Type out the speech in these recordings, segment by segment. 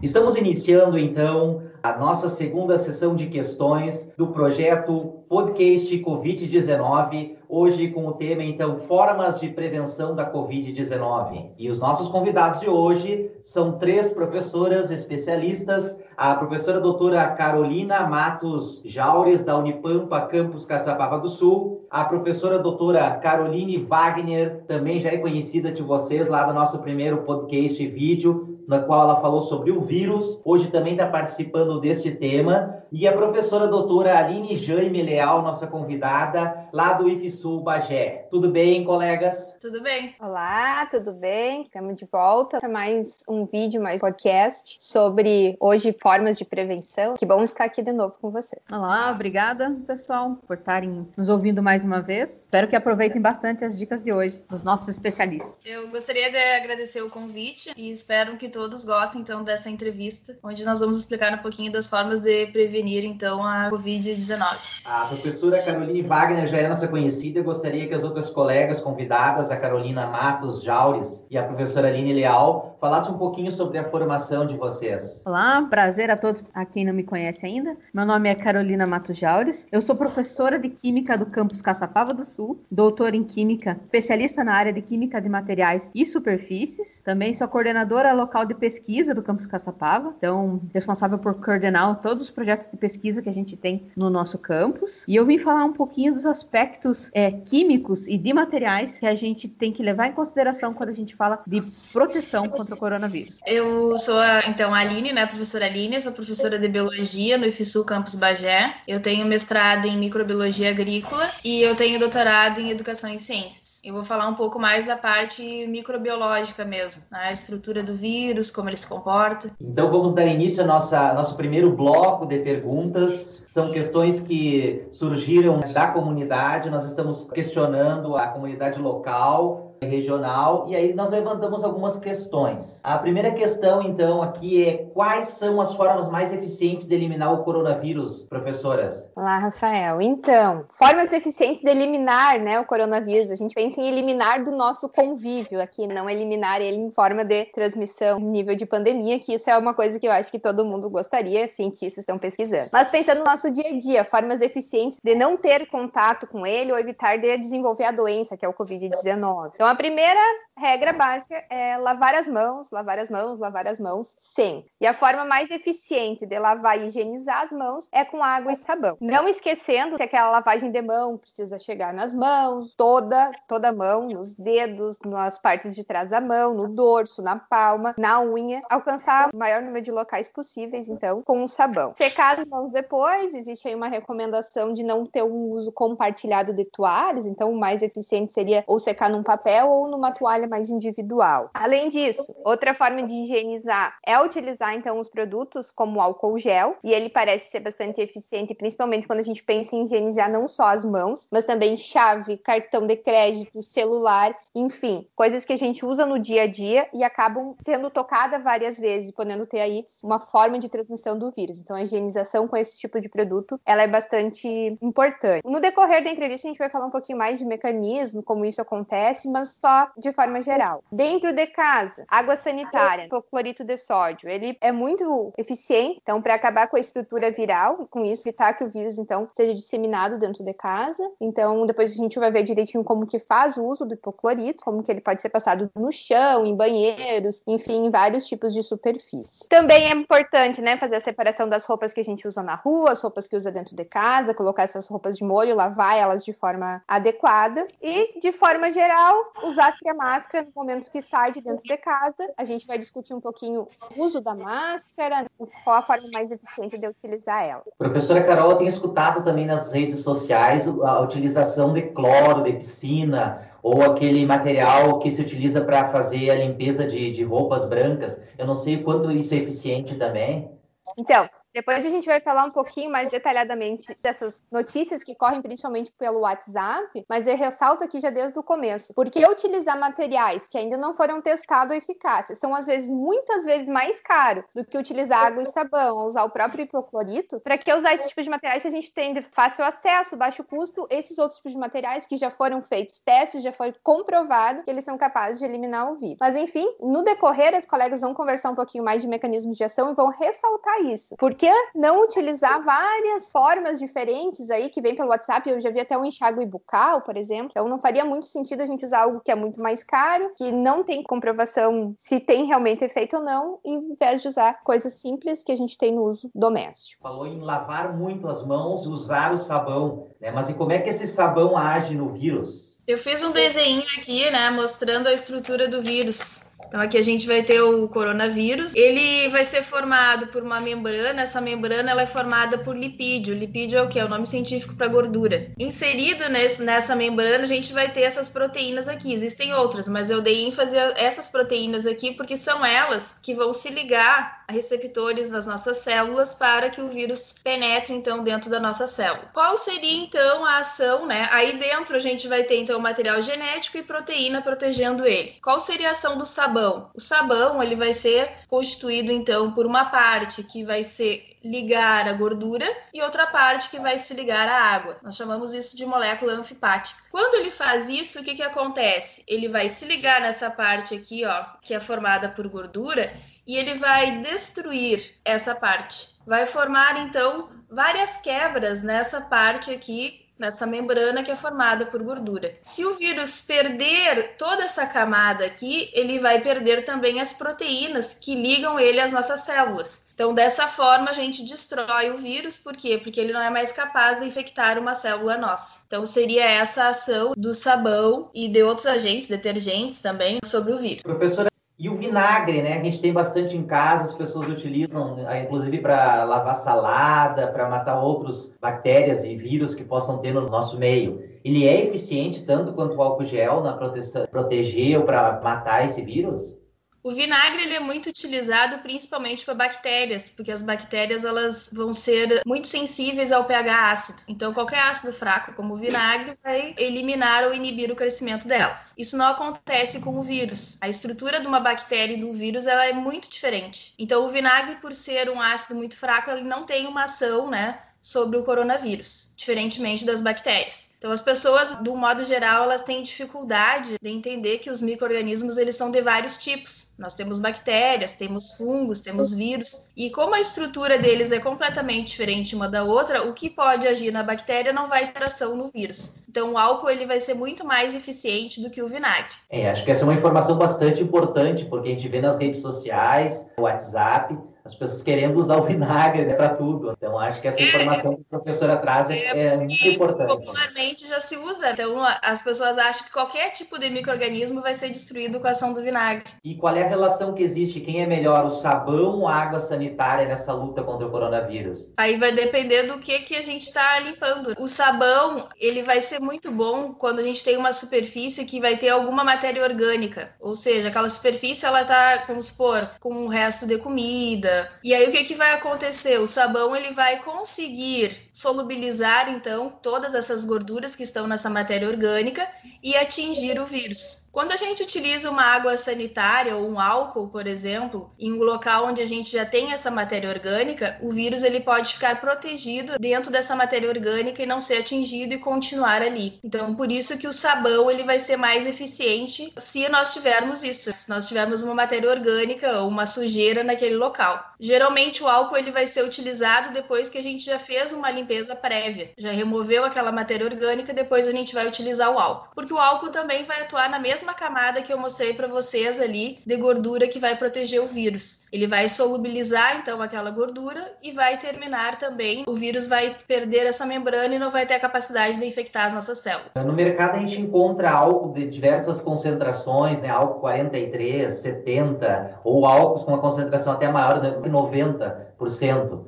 Estamos iniciando então a nossa segunda sessão de questões do projeto Podcast Covid-19, hoje com o tema então Formas de Prevenção da Covid-19. E os nossos convidados de hoje são três professoras especialistas, a professora doutora Carolina Matos Jaures, da Unipampa, campus Caçapava do Sul, a professora doutora Caroline Wagner, também já é conhecida de vocês lá do nosso primeiro podcast e vídeo, na qual ela falou sobre o vírus. Hoje também está participando deste tema. E a professora doutora Aline Jaime Leal, nossa convidada, lá do IFSUL Bagé. Tudo bem, colegas? Tudo bem. Olá, tudo bem? Estamos de volta para mais um vídeo, mais podcast sobre hoje formas de prevenção. Que bom estar aqui de novo com vocês. Olá, obrigada, pessoal, por estarem nos ouvindo mais uma vez. Espero que aproveitem bastante as dicas de hoje dos nossos especialistas. Eu gostaria de agradecer o convite e espero que todos gostem então dessa entrevista, onde nós vamos explicar um pouquinho das formas de prevenir então a Covid-19. A professora Caroline Wagner já é nossa conhecida. Eu gostaria que as outras colegas convidadas, a Carolina Matos Jaures e a professora Aline Leal, falassem um pouquinho sobre a formação de vocês. Olá, prazer a todos a quem não me conhece ainda. Meu nome é Carolina Matos Jaures. Eu sou professora de Química do campus Caçapava do Sul, doutora em Química, especialista na área de Química de Materiais e Superfícies. Também sou coordenadora local de pesquisa do campus Caçapava, então responsável por coordenar todos os projetos de pesquisa que a gente tem no nosso campus. E eu vim falar um pouquinho dos aspectos é, químicos e de materiais que a gente tem que levar em consideração quando a gente fala de proteção contra o coronavírus. Eu sou, a, então, a Aline, né, professora Aline, sou professora de Biologia no IFSU Campus Bagé. Eu tenho mestrado em Microbiologia Agrícola e eu tenho doutorado em Educação e Ciências. Eu vou falar um pouco mais da parte microbiológica mesmo, né? a estrutura do vírus, como ele se comporta. Então vamos dar início ao nossa, nosso primeiro bloco de perguntas. São questões que surgiram da comunidade, nós estamos questionando a comunidade local regional e aí nós levantamos algumas questões. A primeira questão então aqui é quais são as formas mais eficientes de eliminar o coronavírus, professoras? Olá, Rafael. Então, formas eficientes de eliminar, né, o coronavírus. A gente pensa em eliminar do nosso convívio aqui, não eliminar ele em forma de transmissão nível de pandemia, que isso é uma coisa que eu acho que todo mundo gostaria, cientistas estão pesquisando. Mas pensando no nosso dia a dia, formas eficientes de não ter contato com ele ou evitar de desenvolver a doença, que é o COVID-19. Então, a primeira regra básica é lavar as mãos, lavar as mãos, lavar as mãos sempre. E a forma mais eficiente de lavar e higienizar as mãos é com água e sabão. Não esquecendo que aquela lavagem de mão precisa chegar nas mãos, toda, toda a mão, nos dedos, nas partes de trás da mão, no dorso, na palma, na unha, alcançar o maior número de locais possíveis, então, com o sabão. Secar as mãos depois, existe aí uma recomendação de não ter um uso compartilhado de toalhas, então o mais eficiente seria ou secar num papel ou numa toalha mais individual. Além disso, outra forma de higienizar é utilizar então os produtos como álcool gel, e ele parece ser bastante eficiente, principalmente quando a gente pensa em higienizar não só as mãos, mas também chave, cartão de crédito, celular, enfim, coisas que a gente usa no dia a dia e acabam sendo tocadas várias vezes, podendo ter aí uma forma de transmissão do vírus. Então a higienização com esse tipo de produto, ela é bastante importante. No decorrer da entrevista a gente vai falar um pouquinho mais de mecanismo, como isso acontece, mas só de forma geral. Dentro de casa, água sanitária, clorito de sódio, ele é muito eficiente, então, para acabar com a estrutura viral, e com isso evitar que o vírus, então, seja disseminado dentro de casa. Então, depois a gente vai ver direitinho como que faz o uso do hipoclorito, como que ele pode ser passado no chão, em banheiros, enfim, em vários tipos de superfície. Também é importante, né, fazer a separação das roupas que a gente usa na rua, as roupas que usa dentro de casa, colocar essas roupas de molho, lavar elas de forma adequada e, de forma geral, usar a máscara no momento que sai de dentro de casa. A gente vai discutir um pouquinho o uso da máscara, qual a forma mais eficiente de utilizar ela. Professora Carol, eu tenho escutado também nas redes sociais a utilização de cloro, de piscina, ou aquele material que se utiliza para fazer a limpeza de, de roupas brancas. Eu não sei o quanto isso é eficiente também. Então, Depois a gente vai falar um pouquinho mais detalhadamente dessas notícias que correm principalmente pelo WhatsApp, mas eu ressalto aqui já desde o começo. Porque utilizar materiais que ainda não foram testados eficácia são às vezes muitas vezes mais caro do que utilizar água e sabão, usar o próprio hipoclorito. Para que usar esse tipo de materiais se a gente tem de fácil acesso, baixo custo, esses outros tipos de materiais que já foram feitos testes, já foi comprovado que eles são capazes de eliminar o vírus. Mas enfim, no decorrer, os colegas vão conversar um pouquinho mais de mecanismos de ação e vão ressaltar isso. Por que não utilizar várias formas diferentes aí que vem pelo WhatsApp? Eu já vi até um enxágue bucal, por exemplo. Então não faria muito sentido a gente usar algo que é muito mais caro, que não tem comprovação se tem realmente efeito ou não, em vez de usar coisas simples que a gente tem no uso doméstico. Falou em lavar muito as mãos e usar o sabão, né? Mas e como é que esse sabão age no vírus? Eu fiz um desenho aqui, né, mostrando a estrutura do vírus. Então aqui a gente vai ter o coronavírus. Ele vai ser formado por uma membrana. Essa membrana ela é formada por lipídio. Lipídio é o que? É o nome científico para gordura. Inserido nesse, nessa membrana, a gente vai ter essas proteínas aqui. Existem outras, mas eu dei ênfase a essas proteínas aqui porque são elas que vão se ligar a receptores nas nossas células para que o vírus penetre então dentro da nossa célula. Qual seria então a ação, né? Aí dentro a gente vai ter então material genético e proteína protegendo ele. Qual seria a ação do sabão? Sabão. O sabão ele vai ser constituído então por uma parte que vai ser ligar a gordura e outra parte que vai se ligar à água. Nós chamamos isso de molécula anfipática. Quando ele faz isso, o que, que acontece? Ele vai se ligar nessa parte aqui, ó, que é formada por gordura, e ele vai destruir essa parte. Vai formar então várias quebras nessa parte aqui nessa membrana que é formada por gordura. Se o vírus perder toda essa camada aqui, ele vai perder também as proteínas que ligam ele às nossas células. Então, dessa forma, a gente destrói o vírus, por quê? Porque ele não é mais capaz de infectar uma célula nossa. Então, seria essa ação do sabão e de outros agentes, detergentes também, sobre o vírus. Professora, e o vinagre, né? A gente tem bastante em casa, as pessoas utilizam, eh, inclusive para lavar salada, para matar outras bactérias e vírus que possam ter no nosso meio. Ele é eficiente tanto quanto o álcool gel na proteger ou para matar esse vírus? O vinagre ele é muito utilizado principalmente para bactérias, porque as bactérias elas vão ser muito sensíveis ao pH ácido. Então, qualquer ácido fraco, como o vinagre, vai eliminar ou inibir o crescimento delas. Isso não acontece com o vírus. A estrutura de uma bactéria e do vírus ela é muito diferente. Então, o vinagre, por ser um ácido muito fraco, ele não tem uma ação, né, sobre o coronavírus, diferentemente das bactérias. Então, as pessoas, do modo geral, elas têm dificuldade de entender que os micro-organismos eles são de vários tipos. Nós temos bactérias, temos fungos, temos vírus, e como a estrutura deles é completamente diferente uma da outra, o que pode agir na bactéria não vai ter ação no vírus. Então, o álcool ele vai ser muito mais eficiente do que o vinagre. É, acho que essa é uma informação bastante importante, porque a gente vê nas redes sociais, no WhatsApp, as pessoas querendo usar o vinagre né, para tudo. Então, acho que essa é, informação que a professora traz é, é, é muito importante. Popularmente já se usa. Então, as pessoas acham que qualquer tipo de microorganismo vai ser destruído com a ação do vinagre. E qual é a relação que existe? Quem é melhor, o sabão ou a água sanitária nessa luta contra o coronavírus? Aí vai depender do que, que a gente está limpando. O sabão, ele vai ser muito bom quando a gente tem uma superfície que vai ter alguma matéria orgânica. Ou seja, aquela superfície, ela tá, vamos supor, com um resto de comida, e aí o que, que vai acontecer? O sabão ele vai conseguir solubilizar então todas essas gorduras que estão nessa matéria orgânica e atingir o vírus. Quando a gente utiliza uma água sanitária ou um álcool, por exemplo, em um local onde a gente já tem essa matéria orgânica, o vírus ele pode ficar protegido dentro dessa matéria orgânica e não ser atingido e continuar ali. Então, por isso que o sabão ele vai ser mais eficiente se nós tivermos isso, se nós tivermos uma matéria orgânica ou uma sujeira naquele local. Geralmente o álcool ele vai ser utilizado depois que a gente já fez uma limpeza prévia, já removeu aquela matéria orgânica, depois a gente vai utilizar o álcool, porque o álcool também vai atuar na mesma camada que eu mostrei para vocês ali de gordura que vai proteger o vírus. Ele vai solubilizar então aquela gordura e vai terminar também. O vírus vai perder essa membrana e não vai ter a capacidade de infectar as nossas células. No mercado a gente encontra álcool de diversas concentrações, né? Álcool 43, 70 ou álcools com uma concentração até maior de 90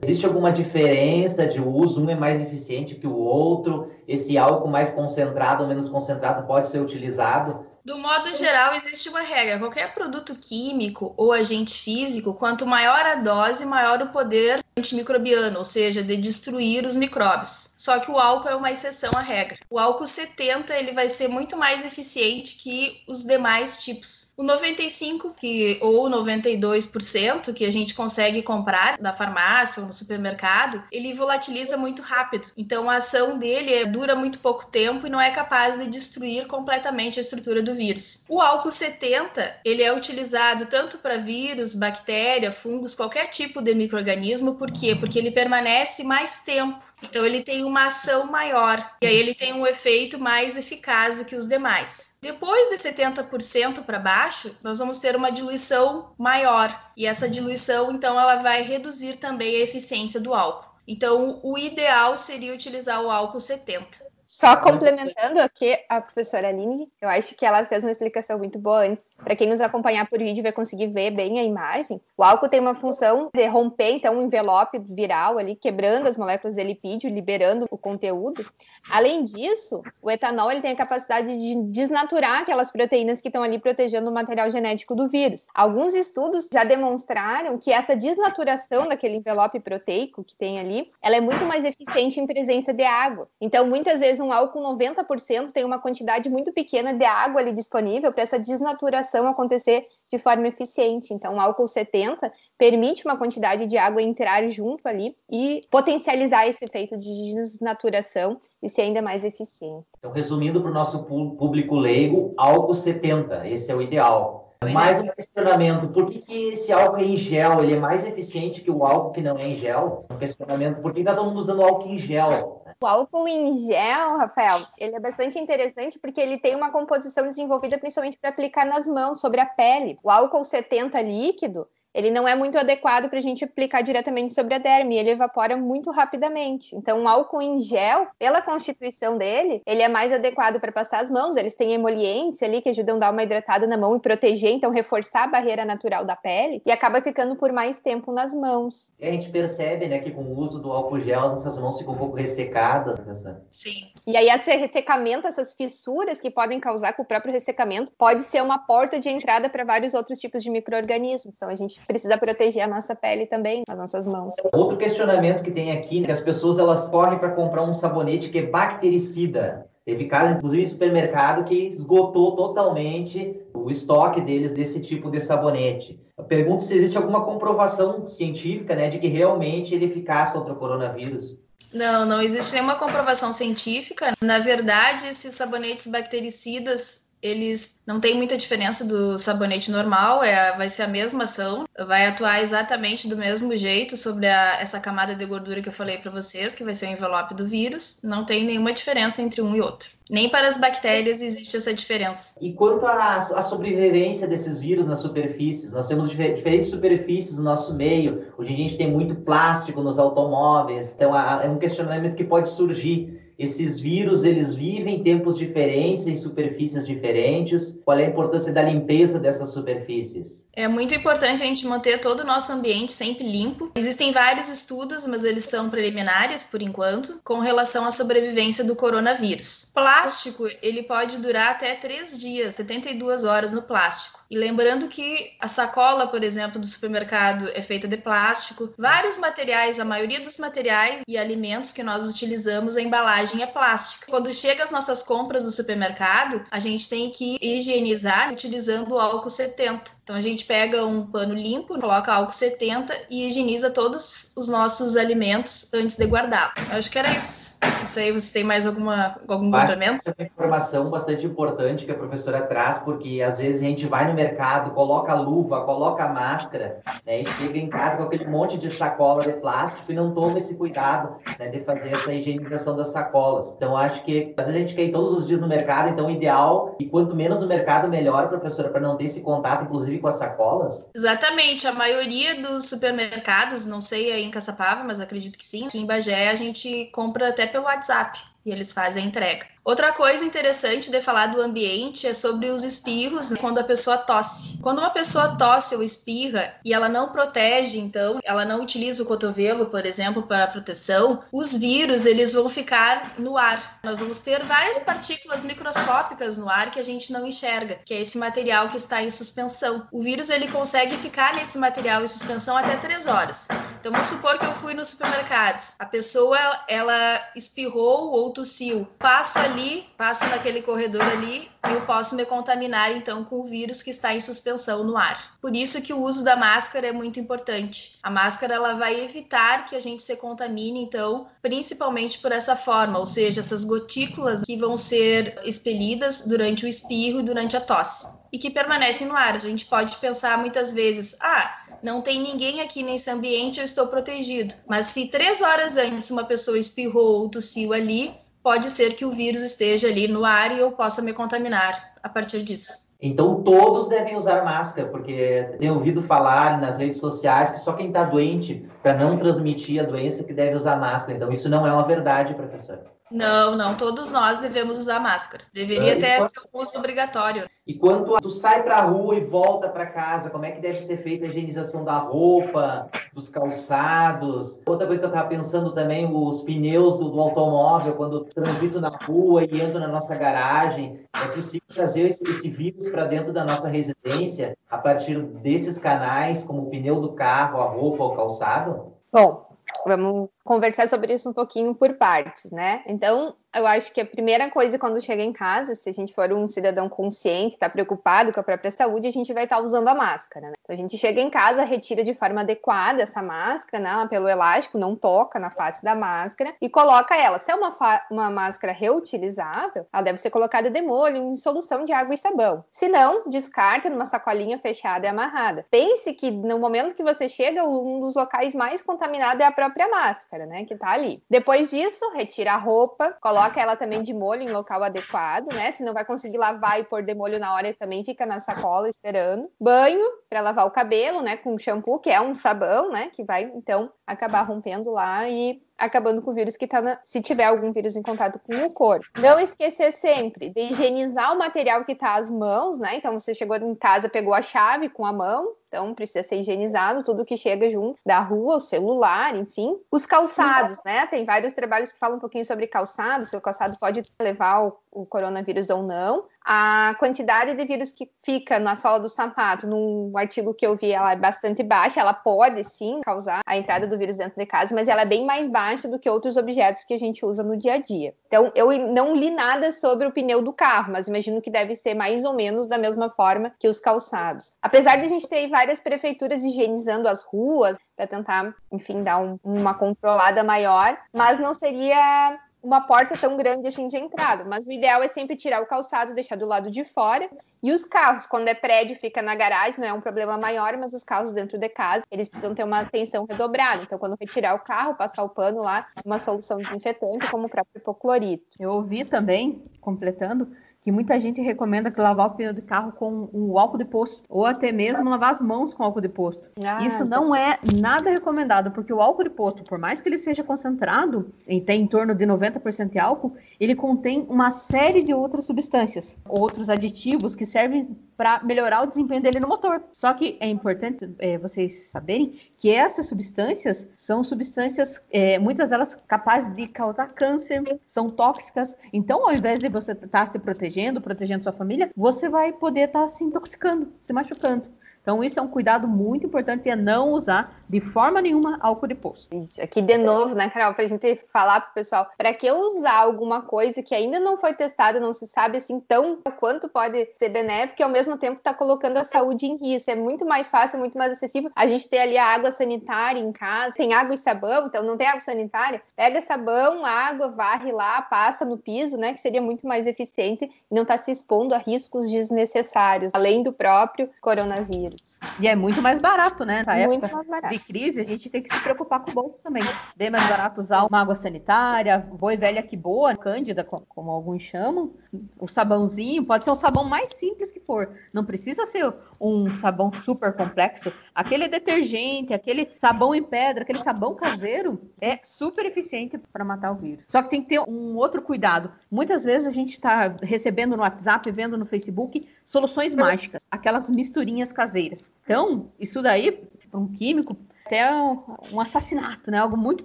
Existe alguma diferença de uso? Um é mais eficiente que o outro? Esse álcool mais concentrado ou menos concentrado pode ser utilizado Do modo geral, existe uma regra. Qualquer produto químico ou agente físico, quanto maior a dose, maior o poder antimicrobiano, ou seja, de destruir os micróbios. Só que o álcool é uma exceção à regra. O álcool 70 ele vai ser muito mais eficiente que os demais tipos. O 95 que ou 92% que a gente consegue comprar na farmácia ou no supermercado, ele volatiliza muito rápido. Então a ação dele é, dura muito pouco tempo e não é capaz de destruir completamente a estrutura do vírus. O álcool 70, ele é utilizado tanto para vírus, bactéria, fungos, qualquer tipo de microorganismo, por quê? Porque ele permanece mais tempo então ele tem uma ação maior e aí ele tem um efeito mais eficaz do que os demais. Depois de 70% para baixo, nós vamos ter uma diluição maior e essa diluição então ela vai reduzir também a eficiência do álcool. Então o ideal seria utilizar o álcool 70. Só complementando aqui a professora Aline, eu acho que ela fez uma explicação muito boa antes. Para quem nos acompanhar por vídeo vai conseguir ver bem a imagem. O álcool tem uma função de romper, então, um envelope viral ali, quebrando as moléculas de lipídio, liberando o conteúdo. Além disso, o etanol ele tem a capacidade de desnaturar aquelas proteínas que estão ali protegendo o material genético do vírus. Alguns estudos já demonstraram que essa desnaturação daquele envelope proteico que tem ali, ela é muito mais eficiente em presença de água. Então, muitas vezes um álcool 90% tem uma quantidade muito pequena de água ali disponível para essa desnaturação acontecer de forma eficiente. Então, o álcool 70 permite uma quantidade de água entrar junto ali e potencializar esse efeito de desnaturação e ser ainda mais eficiente. Então, resumindo para o nosso público leigo, álcool 70, esse é o ideal. Mais um questionamento, por que, que esse álcool em gel ele é mais eficiente que o álcool que não é em gel? Um questionamento, por que está todo mundo usando álcool em gel? O álcool em gel, Rafael, ele é bastante interessante porque ele tem uma composição desenvolvida principalmente para aplicar nas mãos, sobre a pele. O álcool 70 líquido, ele não é muito adequado para a gente aplicar diretamente sobre a derme, ele evapora muito rapidamente. Então, o álcool em gel, pela constituição dele, ele é mais adequado para passar as mãos. Eles têm emolientes ali que ajudam a dar uma hidratada na mão e proteger, então reforçar a barreira natural da pele e acaba ficando por mais tempo nas mãos. E a gente percebe, né, que com o uso do álcool gel, as nossas mãos ficam um pouco ressecadas, professor. Sim. E aí esse ressecamento, essas fissuras que podem causar com o próprio ressecamento, pode ser uma porta de entrada para vários outros tipos de micro-organismos. Então, a gente precisa proteger a nossa pele também, as nossas mãos. Outro questionamento que tem aqui, né, que as pessoas elas correm para comprar um sabonete que é bactericida. Teve casos, inclusive, em supermercado que esgotou totalmente o estoque deles desse tipo de sabonete. Eu pergunto se existe alguma comprovação científica, né, de que realmente ele é eficaz contra o coronavírus. Não, não existe nenhuma comprovação científica. Na verdade, esses sabonetes bactericidas eles não têm muita diferença do sabonete normal, é, vai ser a mesma ação, vai atuar exatamente do mesmo jeito sobre a, essa camada de gordura que eu falei para vocês, que vai ser o envelope do vírus, não tem nenhuma diferença entre um e outro. Nem para as bactérias existe essa diferença. E quanto à, à sobrevivência desses vírus nas superfícies, nós temos difer diferentes superfícies no nosso meio. Hoje a gente tem muito plástico nos automóveis, então é um questionamento que pode surgir esses vírus, eles vivem em tempos diferentes, em superfícies diferentes. Qual é a importância da limpeza dessas superfícies? É muito importante a gente manter todo o nosso ambiente sempre limpo. Existem vários estudos, mas eles são preliminares por enquanto, com relação à sobrevivência do coronavírus. Plástico, ele pode durar até três dias, 72 horas no plástico. E lembrando que a sacola, por exemplo, do supermercado é feita de plástico. Vários materiais, a maioria dos materiais e alimentos que nós utilizamos, a embalagem é plástica. Quando chega as nossas compras do supermercado, a gente tem que higienizar utilizando o álcool 70. Então a gente pega um pano limpo, coloca álcool 70 e higieniza todos os nossos alimentos antes de guardá lo Acho que era isso. Não sei, você tem mais alguma, algum complemento? Essa é uma informação bastante importante que a professora traz, porque às vezes a gente vai no mercado, coloca luva, coloca máscara, né, e chega em casa com aquele monte de sacola de plástico e não toma esse cuidado né, de fazer essa higienização das sacolas. Então, acho que às vezes a gente quer ir todos os dias no mercado, então ideal, e quanto menos no mercado, melhor, professora, para não ter esse contato, inclusive com as sacolas? Exatamente. A maioria dos supermercados, não sei aí em Caçapava, mas acredito que sim, aqui em Bagé a gente compra até pelo WhatsApp. e eles fazem a entrega. Outra coisa interessante de falar do ambiente é sobre os espirros quando a pessoa tosse. Quando uma pessoa tosse ou espirra e ela não protege, então, ela não utiliza o cotovelo, por exemplo, para proteção, os vírus eles vão ficar no ar. Nós vamos ter várias partículas microscópicas no ar que a gente não enxerga, que é esse material que está em suspensão. O vírus ele consegue ficar nesse material em suspensão até três horas. Então, vamos supor que eu fui no supermercado, a pessoa ela espirrou ou tossiu, passo ali ali, passo naquele corredor ali, eu posso me contaminar então com o vírus que está em suspensão no ar. Por isso que o uso da máscara é muito importante. A máscara ela vai evitar que a gente se contamine então, principalmente por essa forma, ou seja, essas gotículas que vão ser expelidas durante o espirro e durante a tosse e que permanecem no ar. A gente pode pensar muitas vezes, ah, não tem ninguém aqui nesse ambiente, eu estou protegido. Mas se três horas antes uma pessoa espirrou ou tossiu ali, pode ser que o vírus esteja ali no ar e eu possa me contaminar a partir disso. Então, todos devem usar máscara, porque tenho ouvido falar nas redes sociais que só quem está doente, para não transmitir a doença, que deve usar máscara. Então, isso não é uma verdade, professor. Não, não, todos nós devemos usar máscara. Deveria ter ser um uso obrigatório. E quando tu sai para a rua e volta para casa, como é que deve ser feita a higienização da roupa, dos calçados? Outra coisa que eu estava pensando também, os pneus do, do, automóvel, quando transito na rua e entro na nossa garagem, é possível trazer esse, esse vírus para dentro da nossa residência a partir desses canais, como o pneu do carro, a roupa, o calçado? Bom, vamos conversar sobre isso um pouquinho por partes, né? Então, eu acho que a primeira coisa quando chega em casa, se a gente for um cidadão consciente, está preocupado com a própria saúde, a gente vai estar tá usando a máscara, né? Então, a gente chega em casa, retira de forma adequada essa máscara, né? Pelo elástico, não toca na face da máscara e coloca ela. Se é uma, uma máscara reutilizável, ela deve ser colocada de molho em solução de água e sabão. Se não, descarta numa sacolinha fechada e amarrada. Pense que no momento que você chega, um dos locais mais contaminados é a própria máscara, né? Que tá ali. Depois disso, retira a roupa, Coloca ela também de molho em local adequado, né? Se não vai conseguir lavar e pôr de molho na hora, também fica na sacola esperando. Banho para lavar o cabelo, né? Com shampoo, que é um sabão, né? Que vai então acabar rompendo lá e acabando com o vírus que está se tiver algum vírus em contato com o corpo. Não esquecer sempre de higienizar o material que está às mãos, né? Então você chegou em casa, pegou a chave com a mão, então precisa ser higienizado tudo que chega junto da rua, o celular, enfim. Os calçados, né? Tem vários trabalhos que falam um pouquinho sobre calçado, se o calçado pode levar o, o coronavírus ou não a quantidade de vírus que fica na sola do sapato, num artigo que eu vi, ela é bastante baixa, ela pode sim causar a entrada do vírus dentro de casa, mas ela é bem mais baixa do que outros objetos que a gente usa no dia a dia. Então, eu não li nada sobre o pneu do carro, mas imagino que deve ser mais ou menos da mesma forma que os calçados. Apesar de a gente ter várias prefeituras higienizando as ruas, para tentar, enfim, dar um, uma controlada maior, mas não seria uma porta tão grande assim de entrada. Mas o ideal é sempre tirar o calçado, deixar do lado de fora. E os carros, quando é prédio, fica na garagem, não é um problema maior, mas os carros dentro de casa, eles precisam ter uma atenção redobrada. Então, quando retirar o carro, passar o pano lá, uma solução desinfetante, como o próprio hipoclorito. Eu ouvi também, completando, que muita gente recomenda que lavar o pneu do carro com o álcool de posto, ou até mesmo lavar as mãos com álcool de posto. Ah, Isso não é nada recomendado, porque o álcool de posto, por mais que ele seja concentrado, e tem em torno de 90% de álcool, ele contém uma série de outras substâncias, outros aditivos que servem para melhorar o desempenho dele no motor. Só que é importante é, vocês saberem que essas substâncias são substâncias, é, muitas delas capazes de causar câncer, são tóxicas. Então, ao invés de você estar tá se protegendo, protegendo sua família, você vai poder estar tá se intoxicando, se machucando. Então, isso é um cuidado muito importante, é não usar de forma nenhuma álcool de poço. Isso, aqui de novo, né, Carol, para a gente falar para o pessoal, para que usar alguma coisa que ainda não foi testada, não se sabe assim tão quanto pode ser benéfico e ao mesmo tempo está colocando a saúde em risco. É muito mais fácil, muito mais acessível. A gente tem ali a água sanitária em casa, tem água e sabão, então não tem água sanitária, pega sabão, água, varre lá, passa no piso, né, que seria muito mais eficiente e não está se expondo a riscos desnecessários, além do próprio coronavírus. E é muito mais barato, né? Nessa muito época mais barato. de crise, a gente tem que se preocupar com o bolso também. Bem mais barato usar uma água sanitária, boa e velha que boa, cândida, como alguns chamam. O sabãozinho, pode ser um sabão mais simples que for. Não precisa ser um sabão super complexo. Aquele detergente, aquele sabão em pedra, aquele sabão caseiro é super eficiente para matar o vírus. Só que tem que ter um outro cuidado. Muitas vezes a gente está recebendo no WhatsApp, vendo no Facebook soluções mágicas, aquelas misturinhas caseiras. Então, isso daí, para um químico, até um, um, assassinato, né? Algo muito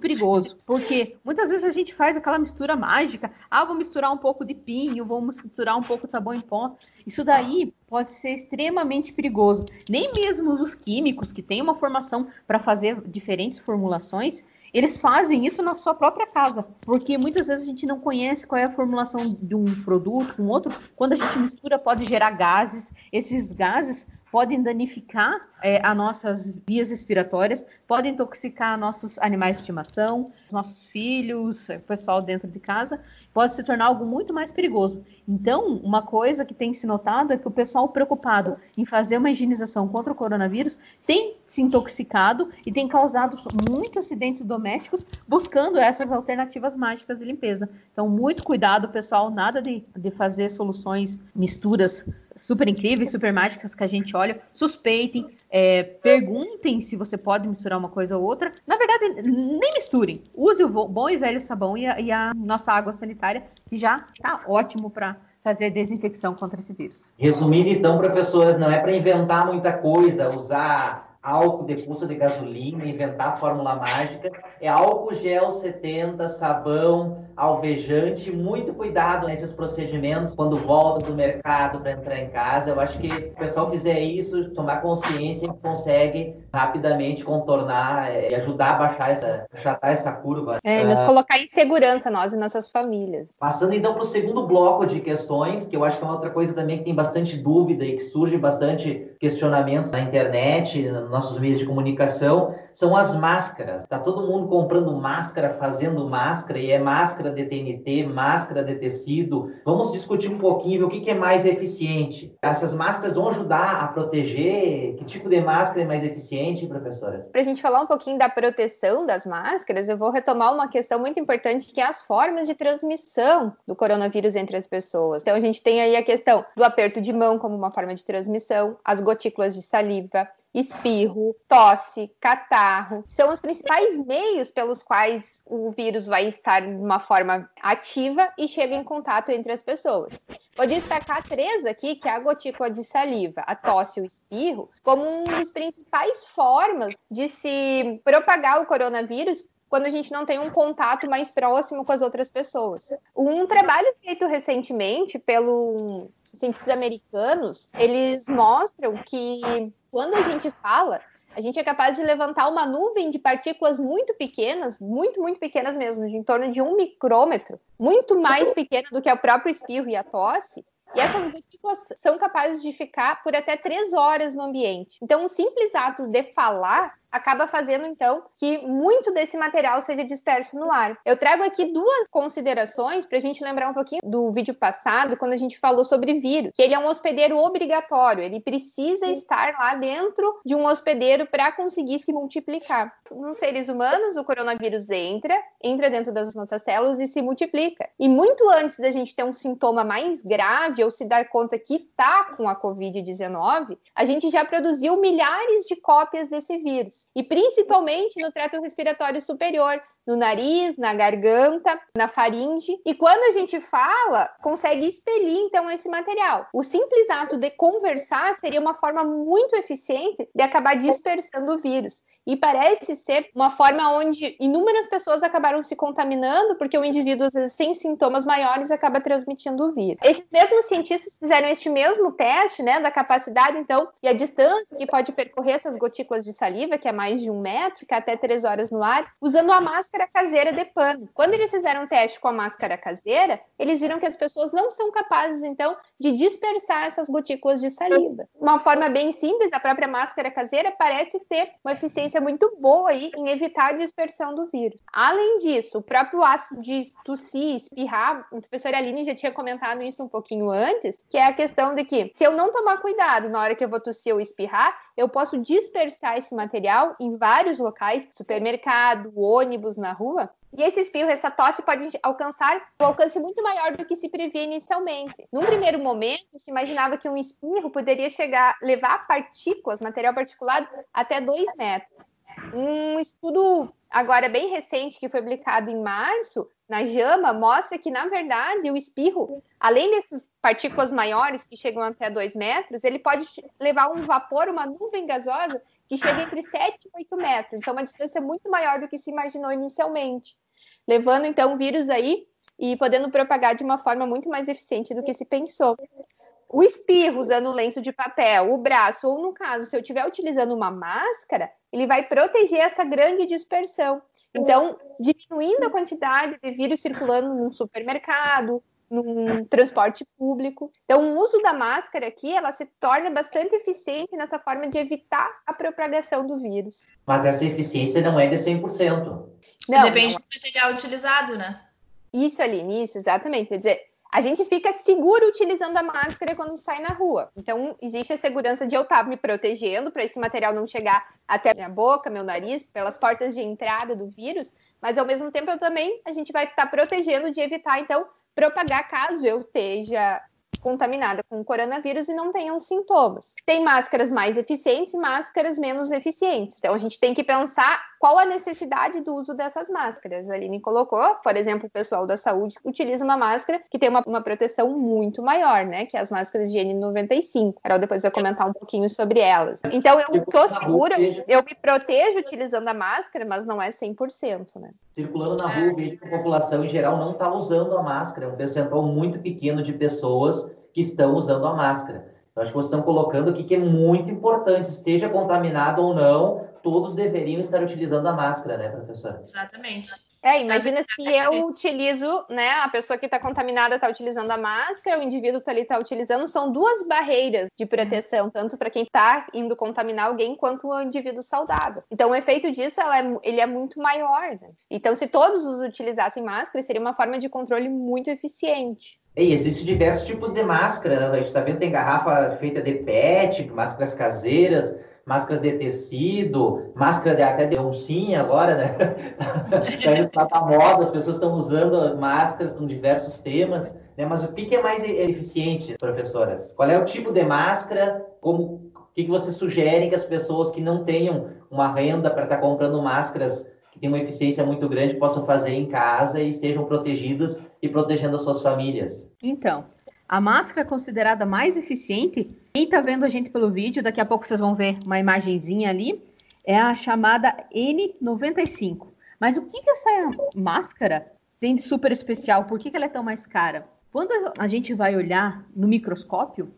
perigoso. Porque muitas vezes a gente faz aquela mistura mágica. Ah, vou misturar um pouco de pinho, vou misturar um pouco de sabão em pó. Isso daí pode ser extremamente perigoso. Nem mesmo os químicos que têm uma formação para fazer diferentes formulações, eles fazem isso na sua própria casa, porque muitas vezes a gente não conhece qual é a formulação de um produto com outro. Quando a gente mistura, pode gerar gases. Esses gases podem danificar é, as nossas vias respiratórias, podem intoxicar nossos animais de estimação, nossos filhos, o pessoal dentro de casa, pode se tornar algo muito mais perigoso. Então, uma coisa que tem se notado é que o pessoal preocupado em fazer uma higienização contra o coronavírus tem se intoxicado e tem causado muitos acidentes domésticos buscando essas alternativas mágicas de limpeza. Então, muito cuidado, pessoal, nada de, de fazer soluções, misturas super incríveis, super mágicas que a gente olha, suspeitem, é, perguntem se você pode misturar uma coisa ou outra. Na verdade, nem misturem. Use o bom e velho sabão e a, e a nossa água sanitária, que já está ótimo para fazer desinfecção contra esse vírus. Resumindo, então, professoras, não é para inventar muita coisa, usar álcool de pulsa de gasolina, inventar a fórmula mágica. É álcool gel 70, sabão, alvejante. Muito cuidado nesses procedimentos quando volta do mercado para entrar em casa. Eu acho que se o pessoal fizer isso, tomar consciência, consegue rapidamente contornar é, e ajudar a baixar essa, achatar essa curva. É, nos uh, colocar em segurança, nós e nossas famílias. Passando então para o segundo bloco de questões, que eu acho que é uma outra coisa também que tem bastante dúvida e que surge bastante questionamentos na internet, nos nossos meios de comunicação, são as máscaras. Está todo mundo comprando máscara, fazendo máscara, e é máscara de TNT, máscara de tecido. Vamos discutir um pouquinho, o que, que é mais eficiente. Essas máscaras vão ajudar a proteger? Que tipo de máscara é mais eficiente, professora? Para a gente falar um pouquinho da proteção das máscaras, eu vou retomar uma questão muito importante, que é as formas de transmissão do coronavírus entre as pessoas. Então, a gente tem aí a questão do aperto de mão como uma forma de transmissão, as gotículas de saliva, espirro, tosse, catarro. São os principais meios pelos quais o vírus vai estar de uma forma ativa e chega em contato entre as pessoas. Vou destacar três aqui, que é a gotícula de saliva, a tosse e o espirro, como um dos principais formas de se propagar o coronavírus quando a gente não tem um contato mais próximo com as outras pessoas. Um trabalho feito recentemente pelo cientistas americanos, eles mostram que quando a gente fala, a gente é capaz de levantar uma nuvem de partículas muito pequenas, muito, muito pequenas mesmo, de em torno de um micrômetro, muito mais pequena do que o próprio espirro e a tosse, e essas gotículas são capazes de ficar por até três horas no ambiente. Então, o simples ato de falar acaba fazendo então que muito desse material seja disperso no ar. Eu trago aqui duas considerações para a gente lembrar um pouquinho do vídeo passado, quando a gente falou sobre vírus, que ele é um hospedeiro obrigatório, ele precisa Sim. estar lá dentro de um hospedeiro para conseguir se multiplicar. Nos seres humanos, o coronavírus entra, entra dentro das nossas células e se multiplica. E muito antes da gente ter um sintoma mais grave ou se dar conta que está com a Covid-19, a gente já produziu milhares de cópias desse vírus e principalmente no trato respiratório superior, no nariz, na garganta, na faringe. E quando a gente fala, consegue expelir então esse material. O simples ato de conversar seria uma forma muito eficiente de acabar dispersando o vírus. E parece ser uma forma onde inúmeras pessoas acabaram se contaminando, porque o indivíduo, às vezes, sem sintomas maiores, acaba transmitindo o vírus. Esses mesmos cientistas fizeram este mesmo teste, né, da capacidade, então, e a distância que pode percorrer essas gotículas de saliva, que é mais de um metro, que é até três horas no ar, usando a máscara máscara caseira de pano. Quando eles fizeram um teste com a máscara caseira, eles viram que as pessoas não são capazes, então, de dispersar essas gotículas de saliva. Uma forma bem simples, a própria máscara caseira parece ter uma eficiência muito boa aí em evitar a dispersão do vírus. Além disso, o próprio ácido de tossir, espirrar, a professora Aline já tinha comentado isso um pouquinho antes, que é a questão de que se eu não tomar cuidado na hora que eu vou tossir ou espirrar, eu posso dispersar esse material em vários locais, supermercado, ônibus, na rua, e esse espirro, essa tosse pode alcançar um alcance muito maior do que se previa inicialmente. Num primeiro momento, se imaginava que um espirro poderia chegar, levar partículas, material particulado, até 2 metros. Um estudo agora bem recente, que foi publicado em março, na JAMA, mostra que, na verdade, o espirro, além dessas partículas maiores que chegam até 2 metros, ele pode levar um vapor, uma nuvem gasosa, que chega entre 7 e 8 metros. Então, uma distância muito maior do que se imaginou inicialmente. Levando, então, o vírus aí e podendo propagar de uma forma muito mais eficiente do que se pensou. O espirro usando lenço de papel, o braço, ou no caso, se eu estiver utilizando uma máscara, ele vai proteger essa grande dispersão. Então, diminuindo a quantidade de vírus circulando num supermercado, num transporte público. Então, o uso da máscara aqui, ela se torna bastante eficiente nessa forma de evitar a propagação do vírus. Mas essa eficiência não é de 100%. Não, Depende não. do material utilizado, né? Isso, ali, isso, exatamente. Quer dizer, a gente fica seguro utilizando a máscara quando sai na rua. Então, existe a segurança de eu estar me protegendo para esse material não chegar até minha boca, meu nariz, pelas portas de entrada do vírus, mas ao mesmo tempo eu também a gente vai estar protegendo de evitar então propagar caso eu esteja contaminada com o coronavírus e não tenham sintomas. Tem máscaras mais eficientes e máscaras menos eficientes. Então a gente tem que pensar qual a necessidade do uso dessas máscaras. A Aline colocou, por exemplo, o pessoal da saúde utiliza uma máscara que tem uma, uma proteção muito maior, né? Que é as máscaras de N95. Carol depois vai comentar um pouquinho sobre elas. Então eu estou segura, eu me protejo utilizando a máscara, mas não é 100%, né? Circulando na rua, vejo que a população em geral não está usando a máscara. É um percentual muito pequeno de pessoas que estão usando a máscara. Eu acho que vocês estão colocando aqui que é muito importante, esteja contaminado ou não, todos deveriam estar utilizando a máscara, né, professora? Exatamente. É, imagina se eu utilizo, né, a pessoa que está contaminada está utilizando a máscara, o indivíduo que tá ali está utilizando, são duas barreiras de proteção, tanto para quem está indo contaminar alguém, quanto o indivíduo saudável. Então, o efeito disso, é, ele é muito maior, né? Então, se todos os utilizassem máscara, seria uma forma de controle muito eficiente. E existem diversos tipos de máscara, né? A gente está vendo tem garrafa feita de PET, máscaras caseiras, máscaras de tecido, máscara de, até de oncinha agora, né? Está tá moda, as pessoas estão usando máscaras com diversos temas, né? Mas o que é mais eficiente, professoras? Qual é o tipo de máscara? Como, o que, que vocês sugerem que as pessoas que não tenham uma renda para estar tá comprando máscaras que têm uma eficiência muito grande possam fazer em casa e estejam protegidas e protegendo as suas famílias? Então, a máscara considerada mais eficiente, quem está vendo a gente pelo vídeo, daqui a pouco vocês vão ver uma imagenzinha ali, é a chamada N95. Mas o que, que essa máscara tem de super especial? Por que, que ela é tão mais cara? Quando a gente vai olhar no microscópio,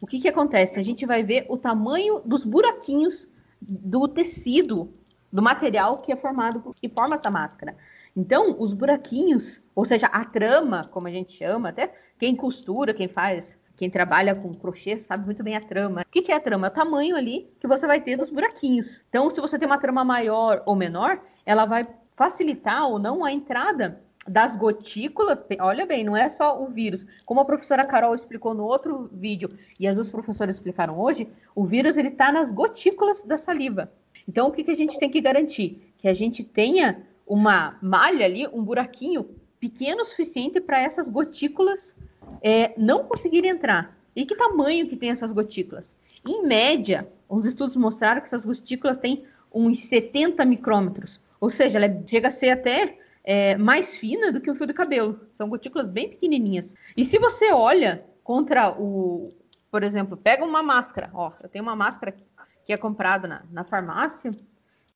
o que, que acontece? A gente vai ver o tamanho dos buraquinhos do tecido do material que é formado, que forma essa máscara. Então, os buraquinhos, ou seja, a trama, como a gente chama, até quem costura, quem faz, quem trabalha com crochê sabe muito bem a trama. O que, é a trama? É o tamanho ali que você vai ter dos buraquinhos. Então, se você tem uma trama maior ou menor, ela vai facilitar ou não a entrada das gotículas, olha bem, não é só o vírus. Como a professora Carol explicou no outro vídeo e as duas professoras explicaram hoje, o vírus ele está nas gotículas da saliva. Então, o que, que a gente tem que garantir? Que a gente tenha uma malha ali, um buraquinho pequeno o suficiente para essas gotículas é, não conseguirem entrar. E que tamanho que tem essas gotículas? Em média, os estudos mostraram que essas gotículas têm uns 70 micrômetros, ou seja, ela chega a ser até é, mais fina do que o fio do cabelo. São gotículas bem pequenininhas. E se você olha contra o, por exemplo, pega uma máscara, ó, eu tenho uma máscara que é comprada na, na farmácia,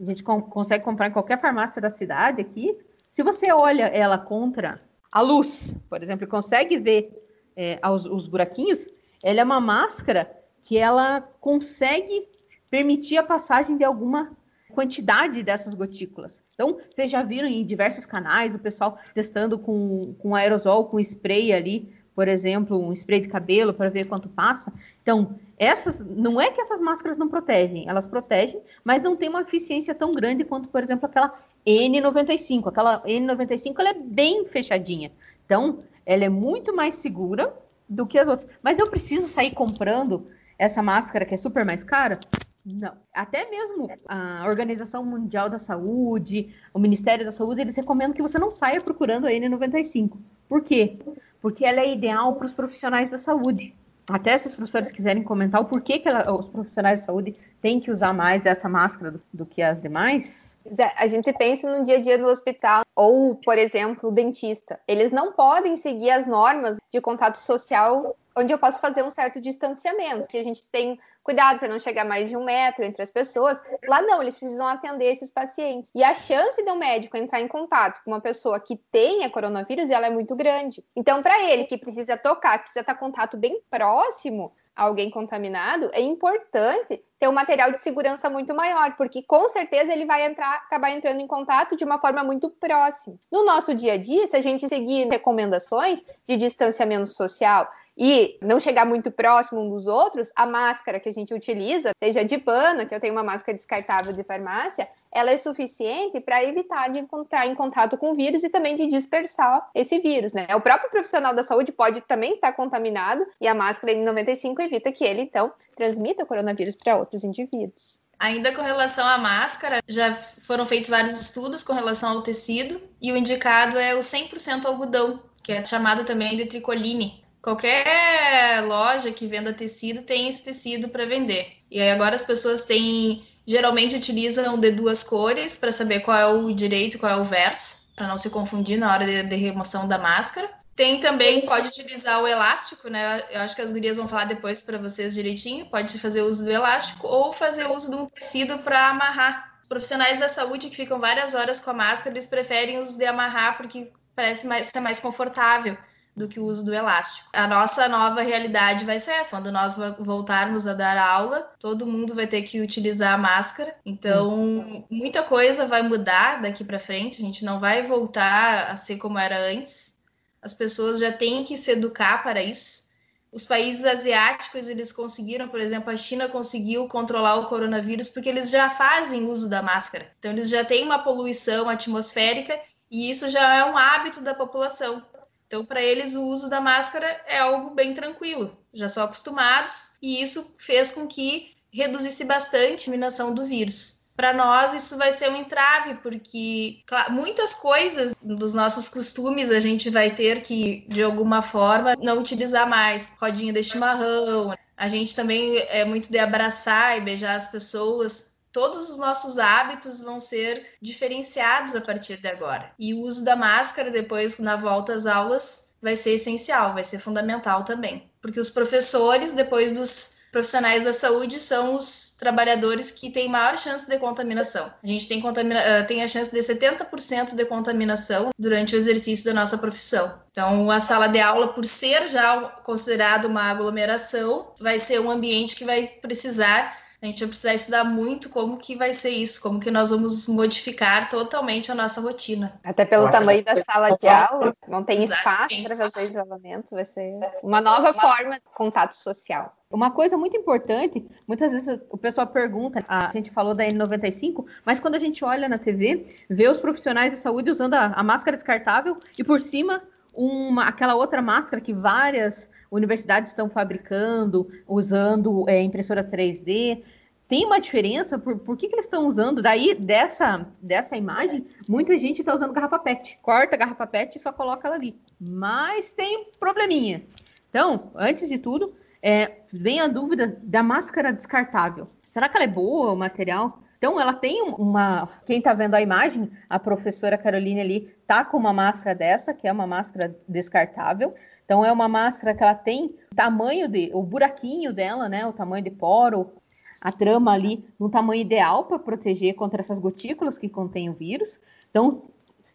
a gente consegue comprar em qualquer farmácia da cidade aqui. Se você olha ela contra a luz, por exemplo, consegue ver é, os, os buraquinhos, ela é uma máscara que ela consegue permitir a passagem de alguma quantidade dessas gotículas. Então, vocês já viram em diversos canais o pessoal testando com, com aerosol, com spray ali, por exemplo, um spray de cabelo para ver quanto passa. Então, essas não é que essas máscaras não protegem, elas protegem, mas não tem uma eficiência tão grande quanto, por exemplo, aquela N95. Aquela N95 ela é bem fechadinha. Então, ela é muito mais segura do que as outras. Mas eu preciso sair comprando essa máscara que é super mais cara? Não. Até mesmo a Organização Mundial da Saúde, o Ministério da Saúde, eles recomendam que você não saia procurando a N95. Por quê? Porque ela é ideal para os profissionais da saúde. Até se os professores quiserem comentar o porquê que ela, os profissionais de saúde têm que usar mais essa máscara do, do que as demais, a gente pensa no dia a dia do hospital, ou, por exemplo, o dentista. Eles não podem seguir as normas de contato social onde eu posso fazer um certo distanciamento, que a gente tem cuidado para não chegar mais de um metro entre as pessoas. Lá não, eles precisam atender esses pacientes. E a chance de um médico entrar em contato com uma pessoa que tenha coronavírus, ela é muito grande. Então, para ele que precisa tocar, que precisa estar contato bem próximo, alguém contaminado, é importante ter um material de segurança muito maior, porque com certeza ele vai entrar, acabar entrando em contato de uma forma muito próxima. No nosso dia a dia, se a gente seguir recomendações de distanciamento social, e não chegar muito próximo um dos outros, a máscara que a gente utiliza, seja de pano, que eu tenho uma máscara descartável de farmácia, ela é suficiente para evitar de encontrar em contato com o vírus e também de dispersar esse vírus, né? O próprio profissional da saúde pode também estar contaminado e a máscara N95 evita que ele, então, transmita o coronavírus para outros indivíduos. Ainda com relação à máscara, já foram feitos vários estudos com relação ao tecido e o indicado é o 100% algodão, que é chamado também de tricoline. Qualquer loja que venda tecido tem esse tecido para vender. E aí agora as pessoas têm geralmente utilizam de duas cores para saber qual é o direito qual é o verso, para não se confundir na hora de, de, remoção da máscara. Tem também, pode utilizar o elástico, né? Eu acho que as gurias vão falar depois para vocês direitinho. Pode fazer uso do elástico ou fazer uso de um tecido para amarrar. Profissionais da saúde que ficam várias horas com a máscara, eles preferem os de amarrar porque parece mais, ser mais confortável do que o uso do elástico. A nossa nova realidade vai ser essa. Quando nós voltarmos a dar aula, todo mundo vai ter que utilizar a máscara. Então, muita coisa vai mudar daqui para frente. A gente não vai voltar a ser como era antes. As pessoas já têm que se educar para isso. Os países asiáticos, eles conseguiram, por exemplo, a China conseguiu controlar o coronavírus porque eles já fazem uso da máscara. Então, eles já têm uma poluição atmosférica e isso já é um hábito da população. Então, para eles, o uso da máscara é algo bem tranquilo, já são acostumados, e isso fez com que reduzisse bastante a disseminação do vírus. Para nós, isso vai ser um entrave, porque claro, muitas coisas dos nossos costumes a gente vai ter que, de alguma forma, não utilizar mais. Rodinha de chimarrão, a gente também é muito de abraçar e beijar as pessoas todos os nossos hábitos vão ser diferenciados a partir de agora. E o uso da máscara depois na volta às aulas vai ser essencial, vai ser fundamental também, porque os professores depois dos profissionais da saúde são os trabalhadores que têm maior chance de contaminação. A gente tem, contamina eh, tem a chance de 70% de contaminação durante o exercício da nossa profissão. Então, a sala de aula, por ser já considerado uma aglomeração, vai ser um ambiente que vai precisar a gente vai precisar estudar muito como que vai ser isso, como que nós vamos modificar totalmente a nossa rotina. Até pelo tamanho da sala de aula, não tem espaço para fazer isolamento, vai ser uma nova forma de contato social. Uma coisa muito importante, muitas vezes o pessoal pergunta, a gente falou da N95, mas quando a gente olha na TV, vê os profissionais de saúde usando a, a máscara descartável e por cima uma, aquela outra máscara que várias universidades estão fabricando, usando é, impressora 3D. Tem uma diferença? Por, por que, que eles estão usando? Daí, dessa, dessa imagem, muita gente está usando garrafa PET. Corta a garrafa PET e só coloca ela ali. Mas tem probleminha. Então, antes de tudo, é, vem a dúvida da máscara descartável. Será que ela é boa, o material? Então, ela tem uma. Quem está vendo a imagem, a professora Caroline ali tá com uma máscara dessa, que é uma máscara descartável. Então é uma máscara que ela tem tamanho de o buraquinho dela, né, o tamanho de poro, a trama ali no tamanho ideal para proteger contra essas gotículas que contêm o vírus. Então,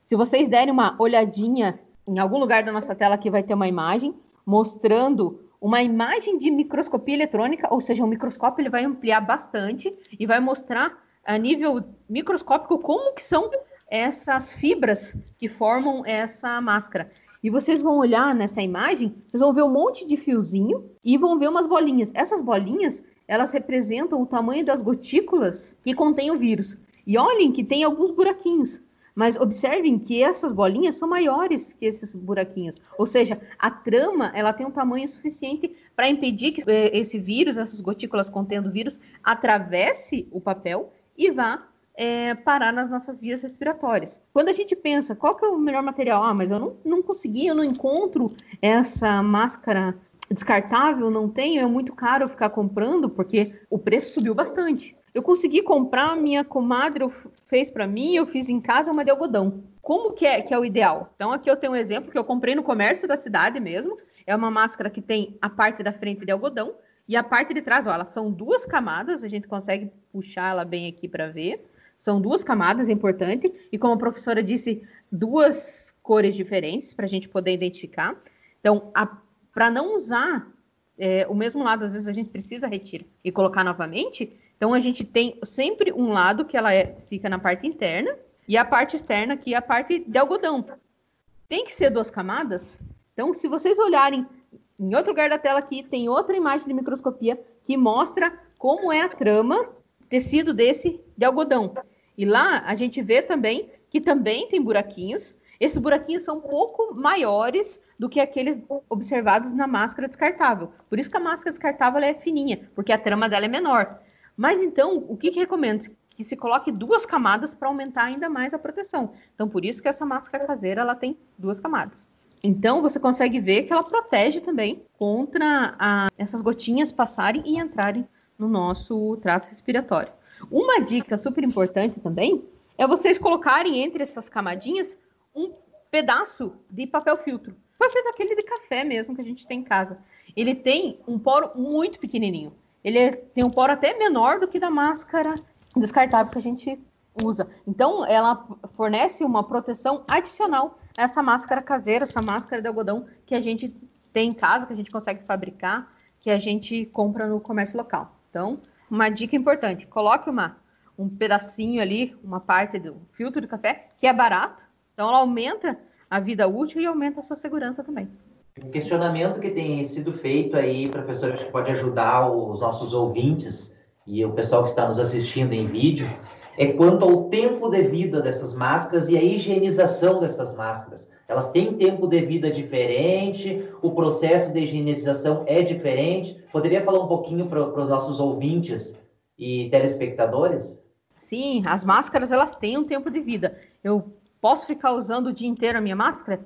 se vocês derem uma olhadinha em algum lugar da nossa tela aqui vai ter uma imagem mostrando uma imagem de microscopia eletrônica, ou seja, o microscópio ele vai ampliar bastante e vai mostrar a nível microscópico como que são essas fibras que formam essa máscara. E vocês vão olhar nessa imagem, vocês vão ver um monte de fiozinho e vão ver umas bolinhas. Essas bolinhas, elas representam o tamanho das gotículas que contém o vírus. E olhem que tem alguns buraquinhos. Mas observem que essas bolinhas são maiores que esses buraquinhos. Ou seja, a trama ela tem um tamanho suficiente para impedir que eh, esse vírus, essas gotículas contendo vírus, atravesse o papel e vá é, parar nas nossas vias respiratórias. Quando a gente pensa qual que é o melhor material, ah, mas eu não, não consegui, eu não encontro essa máscara descartável, não tenho, é muito caro ficar comprando porque o preço subiu bastante. Eu consegui comprar, minha comadre fez para mim, eu fiz em casa uma de algodão. Como que é, que é o ideal? Então aqui eu tenho um exemplo que eu comprei no comércio da cidade mesmo. É uma máscara que tem a parte da frente de algodão e a parte de trás, ó, elas são duas camadas, a gente consegue puxar ela bem aqui para ver. São duas camadas, é importante. E como a professora disse, duas cores diferentes para a gente poder identificar. Então, para não usar é, o mesmo lado, às vezes a gente precisa retirar e colocar novamente. Então a gente tem sempre um lado que ela é, fica na parte interna e a parte externa que é a parte de algodão. Tem que ser duas camadas. Então, se vocês olharem em outro lugar da tela aqui, tem outra imagem de microscopia que mostra como é a trama tecido desse de algodão. E lá a gente vê também que também tem buraquinhos. Esses buraquinhos são um pouco maiores do que aqueles observados na máscara descartável. Por isso que a máscara descartável é fininha, porque a trama dela é menor. Mas então, o que, que recomendo? Que se coloque duas camadas para aumentar ainda mais a proteção. Então, por isso que essa máscara caseira ela tem duas camadas. Então, você consegue ver que ela protege também contra a, essas gotinhas passarem e entrarem no nosso trato respiratório. Uma dica super importante também é vocês colocarem entre essas camadinhas um pedaço de papel filtro. Ser daquele de café mesmo que a gente tem em casa. Ele tem um poro muito pequenininho ele é, tem um poro até menor do que da máscara descartável que a gente usa. Então, ela fornece uma proteção adicional a essa máscara caseira, essa máscara de algodão que a gente tem em casa, que a gente consegue fabricar, que a gente compra no comércio local. Então, uma dica importante: coloque uma, um pedacinho ali, uma parte do filtro de café, que é barato. Então, ela aumenta a vida útil e aumenta a sua segurança também. Um questionamento que tem sido feito aí, professor, acho que pode ajudar os nossos ouvintes e o pessoal que está nos assistindo em vídeo, é quanto ao tempo de vida dessas máscaras e a higienização dessas máscaras. Elas têm tempo de vida diferente, o processo de higienização é diferente. Poderia falar um pouquinho para os nossos ouvintes e telespectadores? Sim, as máscaras elas têm um tempo de vida. Eu posso ficar usando o dia inteiro a minha máscara?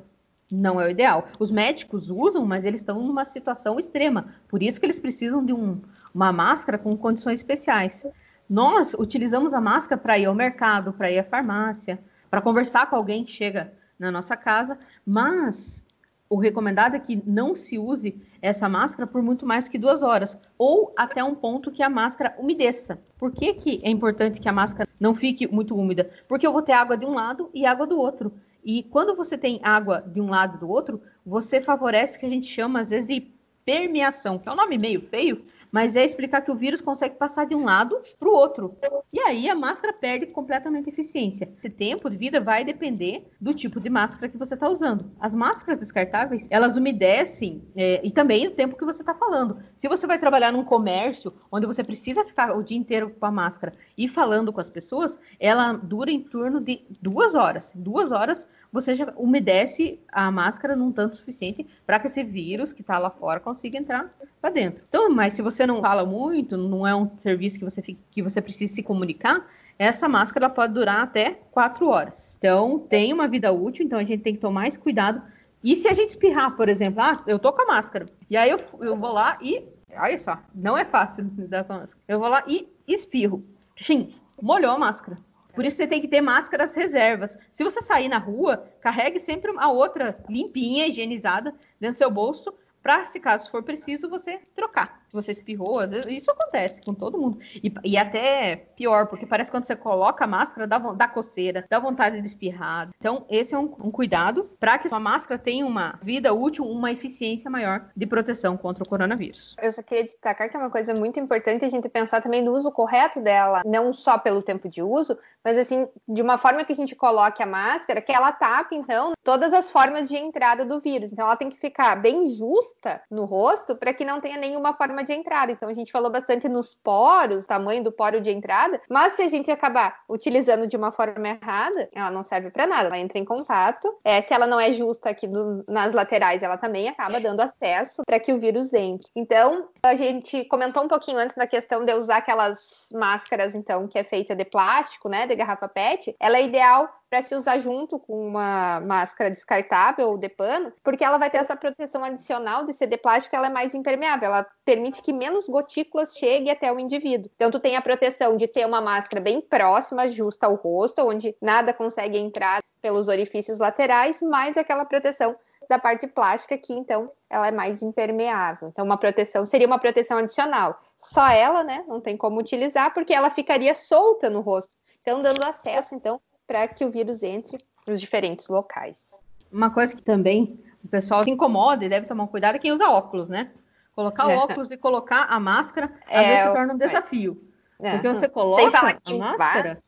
não é o ideal. Os médicos usam, mas eles estão numa situação extrema. Por isso que eles precisam de um, uma máscara com condições especiais. Nós utilizamos a máscara para ir ao mercado, para ir à farmácia, para conversar com alguém que chega na nossa casa, mas o recomendado é que não se use essa máscara por muito mais que duas horas, ou até um ponto que a máscara umedeça. Por que, que é importante que a máscara não fique muito úmida? Porque eu vou ter água de um lado e água do outro. E quando você tem água de um lado e do outro, você favorece o que a gente chama, às vezes, de permeação, que é um nome meio feio, mas é explicar que o vírus consegue passar de um lado para o outro. E aí a máscara perde completamente eficiência. Esse tempo de vida vai depender do tipo de máscara que você está usando. As máscaras descartáveis, elas umedecem é, e também o tempo que você está falando. Se você vai trabalhar num comércio onde você precisa ficar o dia inteiro com a máscara e falando com as pessoas, ela dura em torno de duas horas. Duas horas você já umedece a máscara num tanto suficiente para que esse vírus que está lá fora consiga entrar para dentro. Então, mas se você não fala muito, não é um serviço que você, fica, que você precisa se comunicar, essa máscara pode durar até quatro horas. Então, tem uma vida útil, então a gente tem que tomar mais cuidado. E se a gente espirrar, por exemplo, ah, eu tô com a máscara, e aí eu, eu vou lá e. Olha só, não é fácil dar com a máscara. Eu vou lá e espirro. Sim, molhou a máscara. Por isso você tem que ter máscaras reservas. Se você sair na rua, carregue sempre a outra limpinha, higienizada, dentro do seu bolso, para, se caso for preciso, você trocar. Você espirrou, vezes, isso acontece com todo mundo. E, e até pior, porque parece que quando você coloca a máscara, dá, dá coceira, dá vontade de espirrar. Então, esse é um, um cuidado para que a máscara tenha uma vida útil, uma eficiência maior de proteção contra o coronavírus. Eu só queria destacar que é uma coisa muito importante a gente pensar também no uso correto dela, não só pelo tempo de uso, mas assim, de uma forma que a gente coloque a máscara, que ela tape, então, todas as formas de entrada do vírus. Então, ela tem que ficar bem justa no rosto para que não tenha nenhuma forma de entrada. Então, a gente falou bastante nos poros, tamanho do poro de entrada, mas se a gente acabar utilizando de uma forma errada, ela não serve para nada. Ela entra em contato. É, se ela não é justa aqui nas laterais, ela também acaba dando acesso para que o vírus entre. Então, a gente comentou um pouquinho antes da questão de usar aquelas máscaras, então, que é feita de plástico, né, de garrafa PET. Ela é ideal para se usar junto com uma máscara descartável ou de pano, porque ela vai ter essa proteção adicional de ser de plástico, ela é mais impermeável, ela permite que menos gotículas cheguem até o indivíduo. Então tu tem a proteção de ter uma máscara bem próxima, justa ao rosto, onde nada consegue entrar pelos orifícios laterais, mais aquela proteção da parte plástica que então ela é mais impermeável. Então uma proteção seria uma proteção adicional. Só ela, né, não tem como utilizar porque ela ficaria solta no rosto. Então dando acesso então para que o vírus entre nos diferentes locais. Uma coisa que também o pessoal se incomoda e deve tomar cuidado é quem usa óculos, né? Colocar é. óculos e colocar a máscara é, às vezes se torna um desafio. É. Porque você coloca a máscara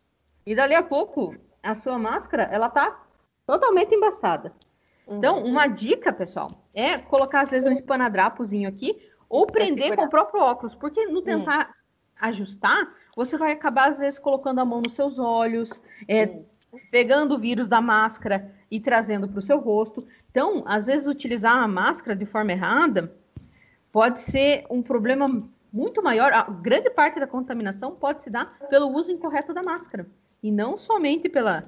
e dali a pouco a sua máscara ela tá totalmente embaçada. Então, uhum. uma dica, pessoal, é colocar às vezes um espanadrapozinho aqui ou prender com o próprio óculos, porque no tentar ajustar, você vai acabar, às vezes, colocando a mão nos seus olhos, é, pegando o vírus da máscara e trazendo para o seu rosto. Então, às vezes, utilizar a máscara de forma errada pode ser um problema muito maior. A grande parte da contaminação pode se dar pelo uso incorreto da máscara e não somente pela,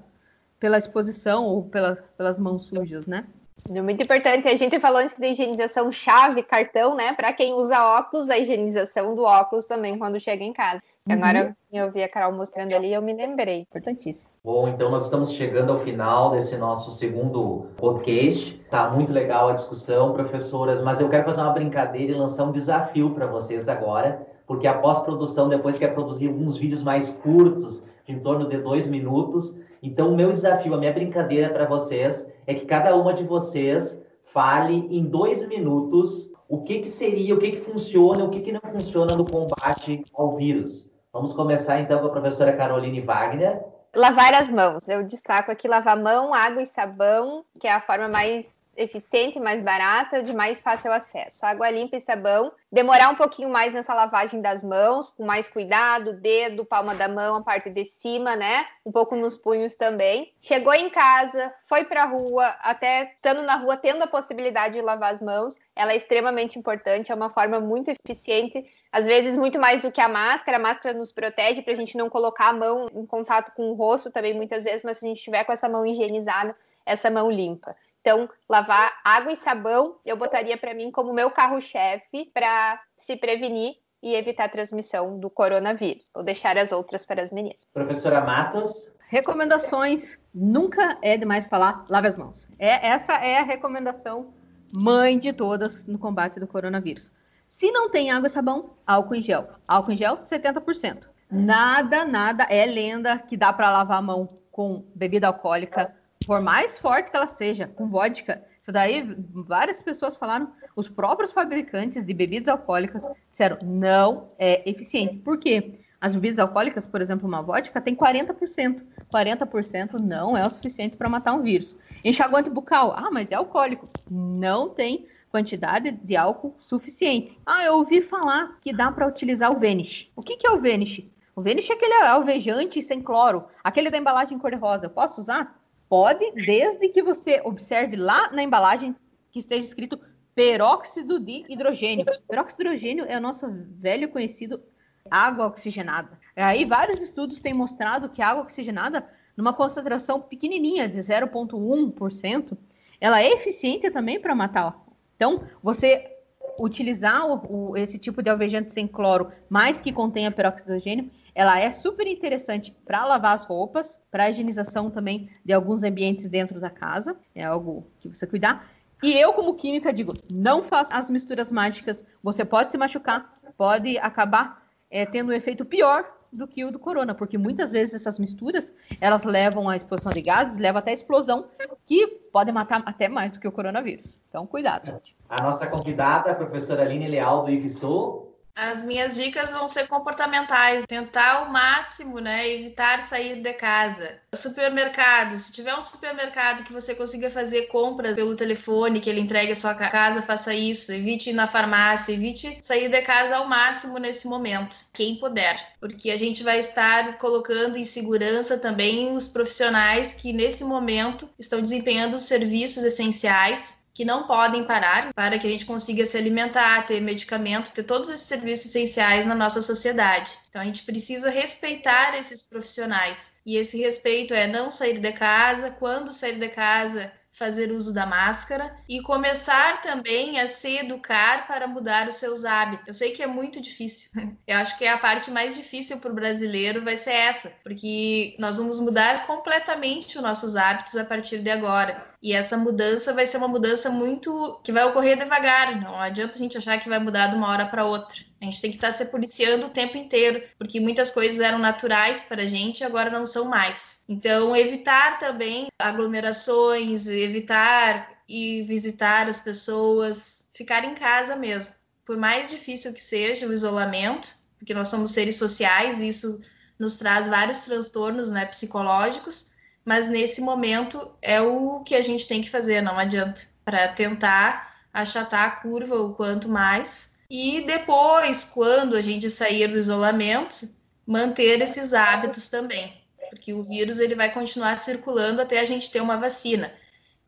pela exposição ou pela, pelas mãos sujas, né? É muito importante. A gente falou antes da higienização chave, cartão, né? Para quem usa óculos, a higienização do óculos também quando chega em casa. Uhum. Agora eu vi a Carol mostrando ali e eu me lembrei. Importantíssimo. Bom, então nós estamos chegando ao final desse nosso segundo podcast. Tá muito legal a discussão, professoras, mas eu quero fazer uma brincadeira e lançar um desafio para vocês agora, porque a pós-produção depois quer produzir alguns vídeos mais curtos, de em torno de dois minutos. Então, o meu desafio, a minha brincadeira para vocês é que cada uma de vocês fale em dois minutos o que, que seria, o que, que funciona, o que, que não funciona no combate ao vírus. Vamos começar então com a professora Caroline Wagner. Lavar as mãos. Eu destaco aqui lavar mão, água e sabão, que é a forma mais eficiente, mais barata, de mais fácil acesso. Água limpa e sabão. Demorar um pouquinho mais nessa lavagem das mãos, com mais cuidado, dedo, palma da mão, a parte de cima, né? Um pouco nos punhos também. Chegou em casa, foi para a rua, até estando na rua, tendo a possibilidade de lavar as mãos, ela é extremamente importante, é uma forma muito eficiente às vezes muito mais do que a máscara. A máscara nos protege para a gente não colocar a mão em contato com o rosto também muitas vezes, mas se a gente tiver com essa mão higienizada, essa mão limpa. Então, lavar água e sabão eu botaria para mim como meu carro-chefe para se prevenir e evitar a transmissão do coronavírus, ou deixar as outras para as meninas. Professora Matos. Recomendações. Nunca é demais falar lave as mãos. É, essa é a recomendação mãe de todas no combate do coronavírus. Se não tem água e sabão, álcool em gel. Álcool em gel, 70%. Nada, nada é lenda que dá para lavar a mão com bebida alcoólica, por mais forte que ela seja, com vodka. Isso daí, várias pessoas falaram, os próprios fabricantes de bebidas alcoólicas disseram, não é eficiente. Por quê? As bebidas alcoólicas, por exemplo, uma vodka, tem 40%. 40% não é o suficiente para matar um vírus. Enxaguante bucal, ah, mas é alcoólico. Não tem quantidade de álcool suficiente. Ah, eu ouvi falar que dá para utilizar o Vanish. O que, que é o Vanish? O Vanish é aquele alvejante sem cloro, aquele da embalagem cor-de-rosa. Posso usar? Pode, desde que você observe lá na embalagem que esteja escrito peróxido de hidrogênio. Peróxido de hidrogênio é o nosso velho conhecido água oxigenada. Aí vários estudos têm mostrado que a água oxigenada, numa concentração pequenininha de 0,1%, ela é eficiente também para matar. Então, você utilizar o, o, esse tipo de alvejante sem cloro, mas que contenha peróxido de hidrogênio, ela é super interessante para lavar as roupas, para higienização também de alguns ambientes dentro da casa, é algo que você cuidar. E eu, como química, digo: não faça as misturas mágicas. Você pode se machucar, pode acabar é, tendo um efeito pior do que o do corona, porque muitas vezes essas misturas elas levam à exposição de gases, levam até a explosão, que pode matar até mais do que o coronavírus. Então, cuidado, gente. A nossa convidada, a professora Aline Leal do IFSU, as minhas dicas vão ser comportamentais, tentar ao máximo, né, evitar sair de casa. Supermercado, se tiver um supermercado que você consiga fazer compras pelo telefone, que ele entregue a sua casa, faça isso. Evite ir na farmácia, evite sair de casa ao máximo nesse momento, quem puder, porque a gente vai estar colocando em segurança também os profissionais que nesse momento estão desempenhando os serviços essenciais que não podem parar para que a gente consiga se alimentar, ter medicamento, ter todos esses serviços essenciais na nossa sociedade. Então a gente precisa respeitar esses profissionais. E esse respeito é não sair de casa, quando sair de casa, fazer uso da máscara e começar também a se educar para mudar os seus hábitos. Eu sei que é muito difícil. Eu acho que a parte mais difícil para o brasileiro vai ser essa, porque nós vamos mudar completamente os nossos hábitos a partir de agora. E essa mudança vai ser uma mudança muito que vai ocorrer devagar. Não adianta a gente achar que vai mudar de uma hora para outra. A gente tem que estar se policiando o tempo inteiro, porque muitas coisas eram naturais para a gente e agora não são mais. Então, evitar também aglomerações, evitar e visitar as pessoas, ficar em casa mesmo. Por mais difícil que seja o isolamento, porque nós somos seres sociais e isso nos traz vários transtornos né, psicológicos, mas nesse momento é o que a gente tem que fazer, não adianta, para tentar achatar a curva o quanto mais. E depois, quando a gente sair do isolamento, manter esses hábitos também, porque o vírus ele vai continuar circulando até a gente ter uma vacina.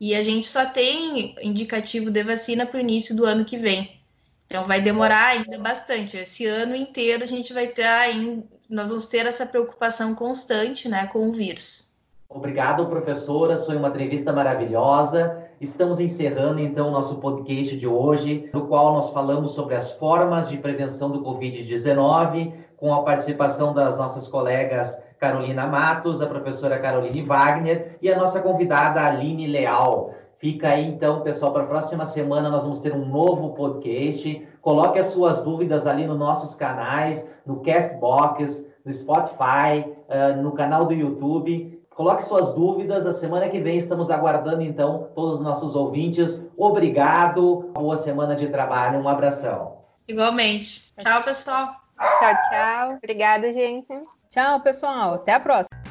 E a gente só tem indicativo de vacina para o início do ano que vem. Então vai demorar ainda bastante. Esse ano inteiro a gente vai ter ainda, nós vamos ter essa preocupação constante, né, com o vírus. Obrigado, professoras. Foi uma entrevista maravilhosa. Estamos encerrando então o nosso podcast de hoje, no qual nós falamos sobre as formas de prevenção do Covid-19, com a participação das nossas colegas Carolina Matos, a professora Caroline Wagner e a nossa convidada Aline Leal. Fica aí então, pessoal, para a próxima semana nós vamos ter um novo podcast. Coloque as suas dúvidas ali nos nossos canais, no Castbox, no Spotify, uh, no canal do YouTube. Coloque suas dúvidas. A semana que vem estamos aguardando, então, todos os nossos ouvintes. Obrigado. Boa semana de trabalho. Um abração. Igualmente. Tchau, pessoal. Tchau, tchau. Obrigada, gente. Tchau, pessoal. Até a próxima.